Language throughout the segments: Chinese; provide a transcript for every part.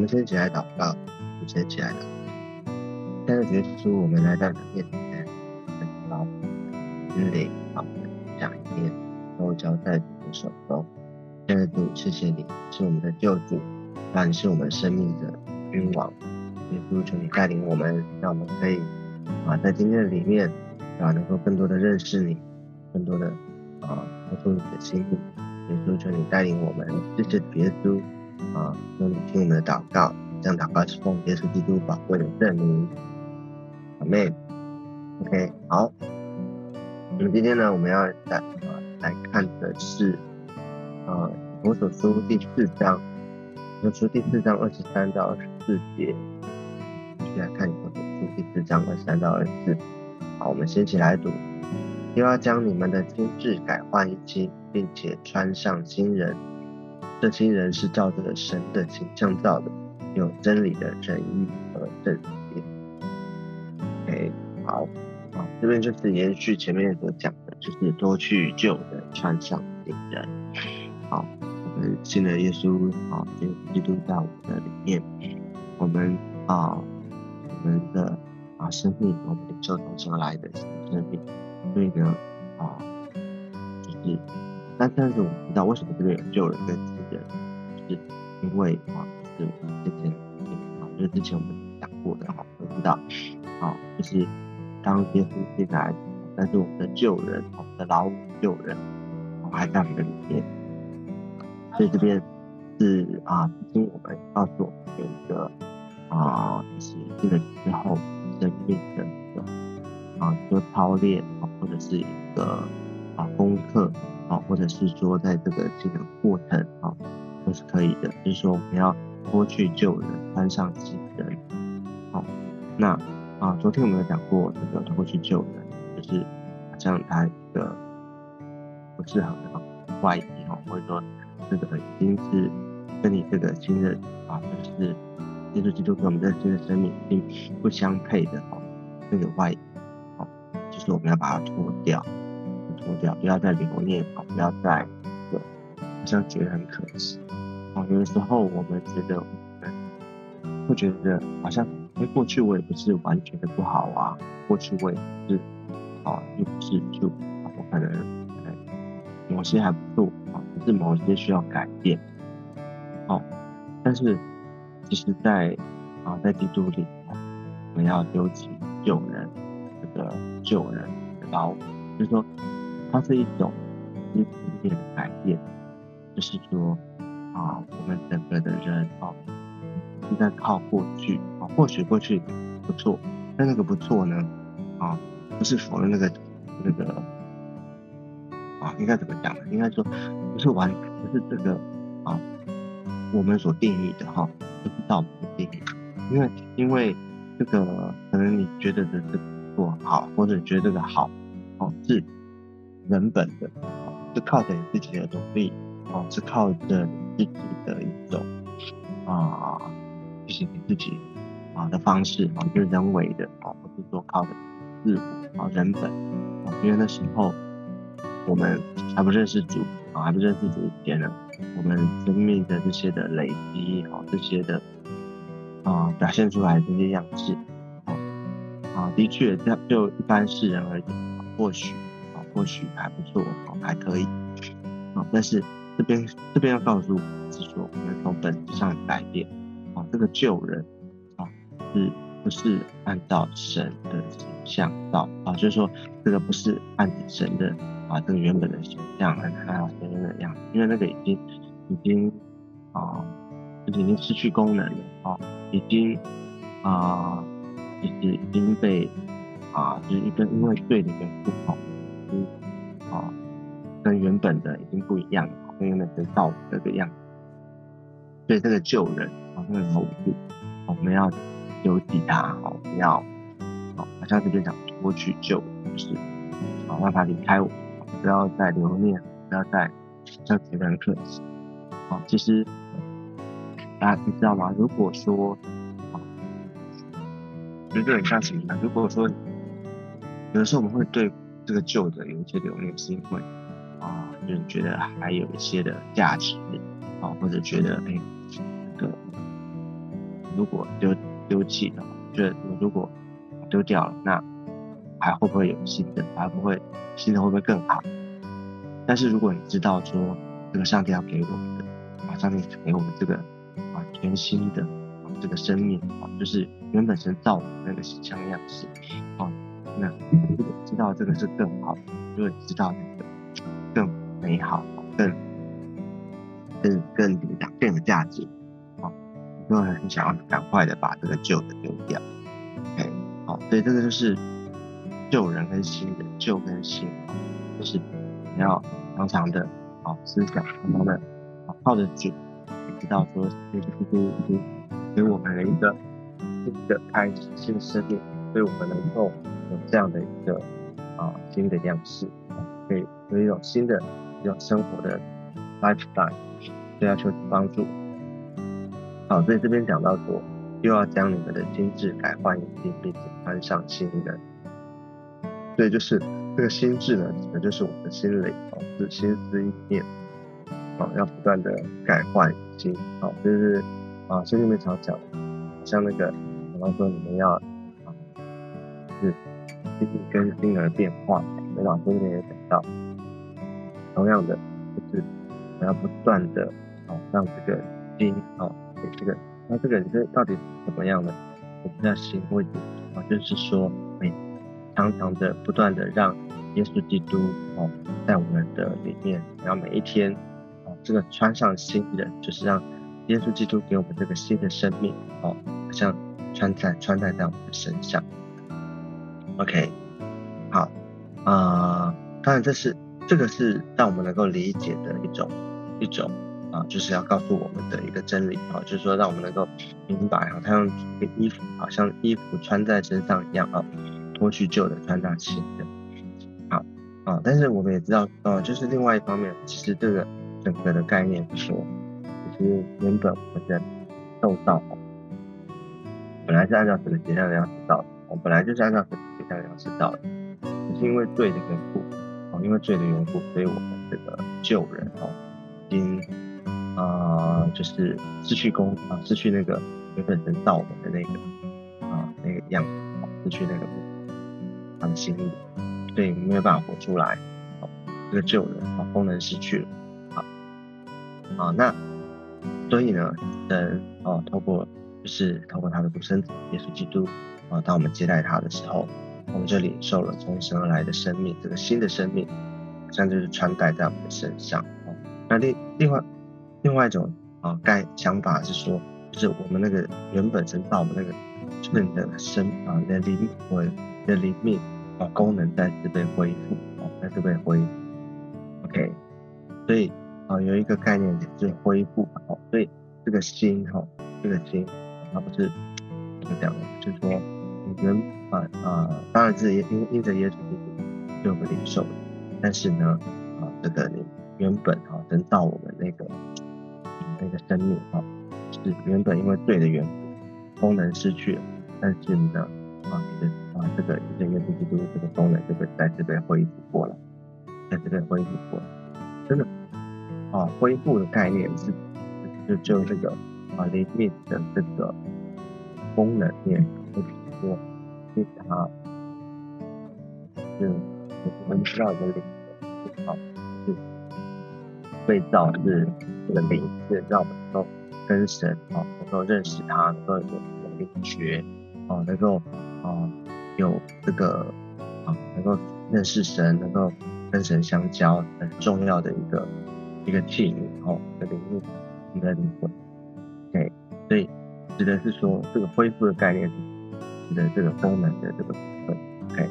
我们先起来祷告，我们先起来祷。现在耶稣，我们来到你的面前，把我们的心灵、把我们的讲念都交在你的手中。现在主，谢谢你是我们的救主，让你是我们生命的君王。耶稣，求你带领我们，让我们可以啊，在今天的里面啊，能够更多的认识你，更多的啊，活出你的心意。耶稣，求你带领我们，谢谢耶稣。啊，求你听我们的祷告，这样祷告是奉耶稣基督宝贵的圣名。阿妹，OK，好。那么今天呢，我们要来啊来看的是啊《我所书》第四章，《佛所书》第四章二十三到二十四节。继续来看《佛所书》第四章二十三到二十四。好，我们先起来读。又要将你们的心智改换一新，并且穿上新人。这新人是照着神的形象造的，有真理的仁义和正直。OK，好，好，这边就是延续前面所讲的，就是多去旧人，穿上新人。好，我们信了耶稣，啊，基督在我们的里面，我们啊，我们的啊生命，我们领受从神而来的生命。所以呢，啊，就是，但但是我不知道为什么这边有旧人跟，因为啊，就是我们之前啊，就是之前我们讲过的哈，都知道，啊，就是当耶稣进来，但是我们的旧人，我们的老旧人，还在我们的里面，所以这边是啊，提醒我们告诉我们有一个啊，就是进了之后生命的一个啊，一个操练啊，或者是一个啊功课。啊，或者是说在这个这个过程啊，都是可以的。就是说我们要脱去旧人，穿上新人。好，那啊，昨天我们有讲过这个脱去旧人，就是好像他一个不适合的外衣哈，或者说这个已经是跟你这个新的啊，就是耶稣基督跟我们的新的生命并不相配的哦，这个外衣，好，就是我们要把它脱掉。脱掉，不要再留念哦，不要再，好像觉得很可惜哦。有的时候我们觉得，会觉得好像，哎，过去我也不是完全的不好啊，过去我也不是，哦，又不是就，我可能，某些还不错啊，可是某些需要改变，哦，但是其实，在啊，在基督里，我们要丢弃旧人，这个旧人，然后就是说。它是一种一点点的改变，是说啊，我们整个的人哦，是在靠过去啊，或许过去不错，但那个不错呢啊，不是否认那个那个啊，应该怎么讲呢？应该说不是完，不是这个啊，我们所定义的哈，不是照我们的定义，因为因为这个可能你觉得的这个做好，或者觉得这个好哦是。人本的，是靠着你自己的努力，哦，是靠着你自己的一种啊，就是你自己啊的方式，啊，就是人为的，啊，不是说靠的自我，啊，人本，啊，因为那时候我们还不认识主，啊，还不认识主以前呢，我们生命的这些的累积，啊，这些的啊表现出来这些样式，啊，啊，的确，这就一般世人而言，或许啊。或许还不错，啊，还可以，啊，但是这边这边要告诉我是说，我们从本质上改变，啊，这个旧人，啊，是不是按照神的形象造？啊，就是说这个不是按着神的啊这个原本的形象来看到神的样子，因为那个已经已经啊，就是已经失去功能了，啊，已经啊，就是已经被啊，就是一个因为罪的不好，嗯。啊，跟原本的已经不一样了，跟原本的造这个样子，所以这个旧人啊，这个头部，我们要丢弃它，哦，不要，哦，好像这边讲脱去旧，就是啊，让他离开我，不要再留念，不要再像觉得很可惜。啊，其实大家你知道吗？如果说，啊，觉得很像什么呢？如果说有的时候我们会对。这个旧的有一些留念，是因为啊，就是觉得还有一些的价值啊，或者觉得哎，这个如果丢丢弃了，就是你如果丢掉了，那还会不会有新的？还不会新的会不会更好？但是如果你知道说这个上帝要给我们的，啊，上帝给我们这个啊全新的啊这个生命啊，就是原本神造的那个形象样式，啊，那如果知道这个是更好，就会知道那个更美好、更更更怎么讲更有价值，啊，就很想要赶快的把这个旧的丢掉。OK，好，所以这个就是旧人跟新人，旧跟新，就是你要常常的啊思想，常常的啊靠着主，知道说耶稣基督已经给我们了一个新的开始，新的生命，所以我们能够有这样的一个啊新的样式，可以有一种新的要生活的 lifestyle，对要求帮助。好，所以这边讲到说。又要将你们的心智改换一新，并且穿上新的。所以就是这个心智呢，指的就是我们的心灵哦，是心思意念哦，要不断的改换新哦，就是啊，圣经里面常讲，像那个，比方说你们要啊，是心意更新而变化。梅老师这边也讲到，同样的就是我要不断的哦，让这个心哦，给这个。那这个人是到底怎么样呢？我们要行为啊，就是说，每常常的不断的让耶稣基督哦，在我们的里面，然后每一天哦，这个穿上新人，就是让耶稣基督给我们这个新的生命哦，好像穿在穿戴在我们的身上。OK，好啊，当然这是这个是让我们能够理解的一种一种。啊，就是要告诉我们的一个真理啊，就是说让我们能够明白啊，他用衣服，好像衣服穿在身上一样啊，脱去旧的，穿上新的。好啊，但是我们也知道，呃，就是另外一方面，其实这个整个的概念是说，其实原本我们的受造，本来是按照神的形象样式造的，我本来就是按照神的形象样式造的，只是因为对的缘故，因为罪的缘故，所以我们这个旧人哦，已经。啊，就是失去功啊，失去那个原本能造我们的那个啊那个样子，失去那个他的心意，所以没有办法活出来，这个旧人啊功能失去了，好，啊那所以呢，人啊透过就是透过他的独生子耶稣基督啊，当我们接待他的时候，我们就领受了从神而来的生命，这个新的生命，像就是穿戴在我们的身上，哦，那另另外。另外一种啊，该想法是说，就是我们那个原本神造我们那个，就是你的身啊，你的灵魂、你的灵命啊，功能再次被恢复啊，再次被恢复。OK，所以啊，有一个概念就是恢复哦，所以这个心哈，这个心，它不是怎么讲的，就是说你原啊啊，当然是因因着耶稣基督就领受，但是呢啊，这个你原本啊，神造我们那个。那个生命啊，是原本因为罪的缘故，功能失去了，但是呢，啊，你的啊这个这个耶稣基督这个功能就会再次被恢复过来，再次被恢复过来，真的啊，恢复的概念是就就这个啊灵命的这个功能面，就是说，对他是我们知道的灵魂，好是被造是。这个灵是让我们能够跟神啊，能够认识他，能够有有灵觉啊，能够啊有这个啊，能够认识神，能够跟神相交，很重要的一个一个器皿哦，一个灵物，一个灵魂。对，所以指的是说这个恢复的概念，的这个功能的这个部分。OK，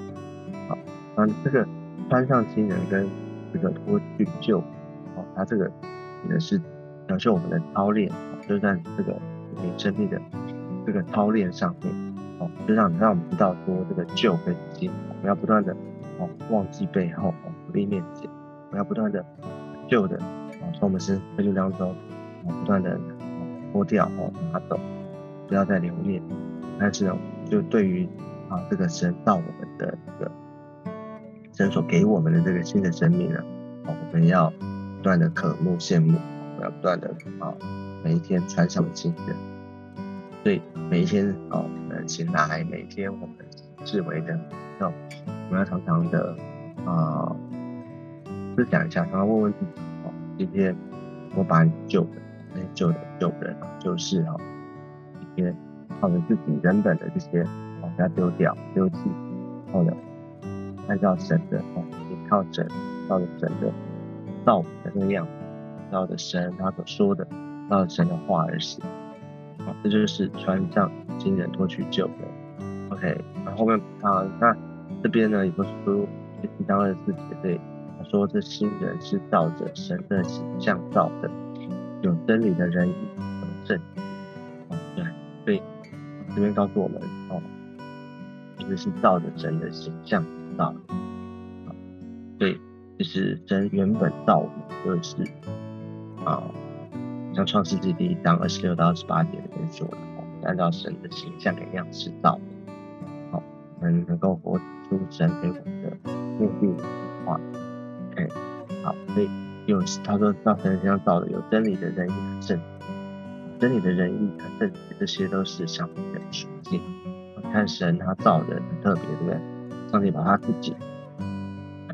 好，那这个穿上新人跟这个脱去旧，哦，它这个。也是表示我们的操练，就在这个你生命的这个操练上面，哦，就让让我们知道说这个旧跟新，我们要不断的哦忘记背后，哦努力面前，我们要不断的旧的哦从我们生生命当中哦不断的脱掉哦拿走，不要再留恋。但是呢，就对于啊这个神造我们的这个神所给我们的这个新的生命呢，哦我们要。不断的渴慕羡慕，我们要不断的啊，每一天穿上新的。所以每一天啊，我们醒来，每天我们视为的时候，我们要常常的啊思想一下，常常问问自己哦，今天我把你救的那些救的救人就是哈，这些靠着自己人本的这些往下丢掉丢弃，后的按照神的哦，靠神靠着神的造物的那个样子，照着神他所说的，照着神的话而行。好，这就是穿上新人脱去旧人。OK，然后面啊，那这边呢，有个书第章二十四节对，他说这新人是照着神的形象造的，有真理的仁义和正义。对，所以这边告诉我们哦，其实是照着神的形象造的。对，就是神原本造我们就是啊。像创世纪第一章二十六到二十八节里面说的，哦，按照神的形象跟样式造的，好，我们能够活出神给我们的目的计划。OK，好，所以有他说造神形象造的有真理的仁义和正，真理的仁义和正，这些都是上帝的属性。看神他造的很特别，对不对？上帝把他自己，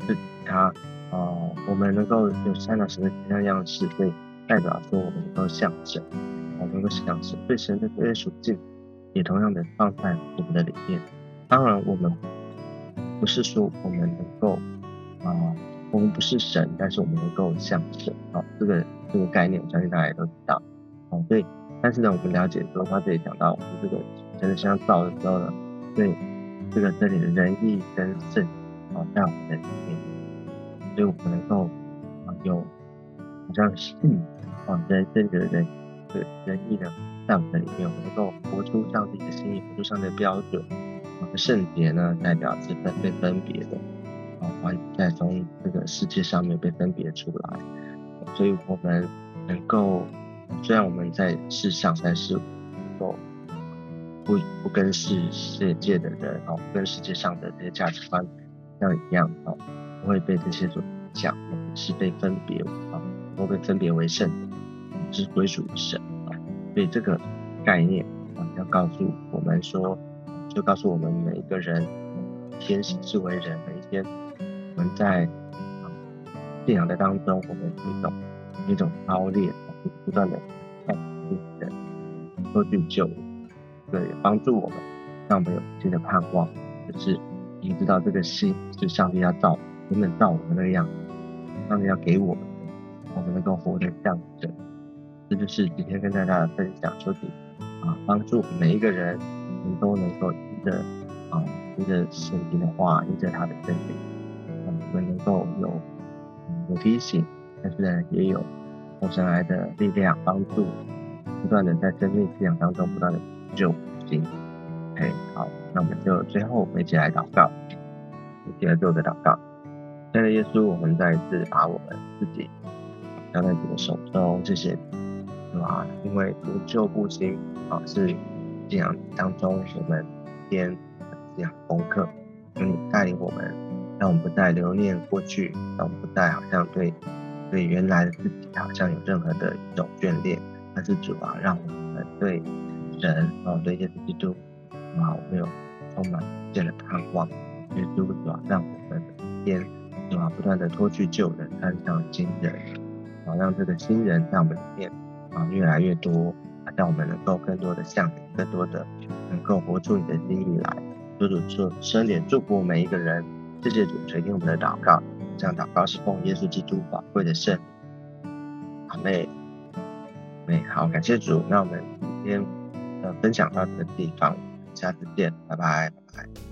自己他，哦，我们能够有按照神的形象样式，所以。代表说我们能够向神，我们能够向神，对神的这些属性也同样的放在我们的里面。当然，我们不是说我们能够啊，我们不是神，但是我们能够向神。啊，这个这个概念，我相信大家也都知道。好，所以但是呢，我们了解说，他这里讲到我们这个真的像造的时候呢，对这个这里的仁义跟圣啊，在我们的里面，所以我们能够啊有好像信。啊，在真的人的仁义呢，在我们的里面，我们能够活出上帝的心意，活出上帝的标准。我们圣洁呢，代表是分被分别的，啊，完在从这个世界上面被分别出来。所以，我们能够，虽然我们在世上，但是能够不不跟世世界的人，哦，跟世界上的这些价值观像一样，哦，不会被这些所影响，是被分别，啊，不会被分别为圣。是归属于神啊，所以这个概念啊，要告诉我们说，就告诉我们每一个人，天使之为人，每一天我们在啊信仰的当中，我们一种一种操练，不断的在人多去救，对，帮助我们，让我们有新的盼望，就是你知道这个心是上帝要造，原本造我们那个样子，上帝要给我们，我们能够活得像神。这就是今天跟大家分享，说底啊，帮助每一个人，你都能够依着啊，依着圣经的话，依着他的真理，我们能够有有提醒，但是呢，也有从神来的力量帮助，不断的在生命信仰当中不断的救行。OK，好，那我们就最后我们一起来祷告，一起来做个祷告。亲爱的耶稣，我们再一次把我们自己交在你的手中，谢谢。啊，因为不救不行啊，是信仰当中我们先这样功课，求你带领我们，让我们不再留念过去，让我们不再好像对对原来的自己好像有任何的一种眷恋，但是主啊，让我们对人啊，对耶稣基督啊，我们有充满无限的盼望，耶稣主啊，让我们先主啊，不断的脱去旧人，穿上新人，啊，让这个新人在我们里面。啊，越来越多，啊让我们能够更多的向你，更多的能够活出你的心意来。主主说，深点祝福每一个人，谢谢主垂听我们的祷告，这样祷告是奉耶稣基督宝贵的圣。好嘞，哎，好，感谢主。那我们今天呃分享到这个地方，下次见，拜拜，拜拜。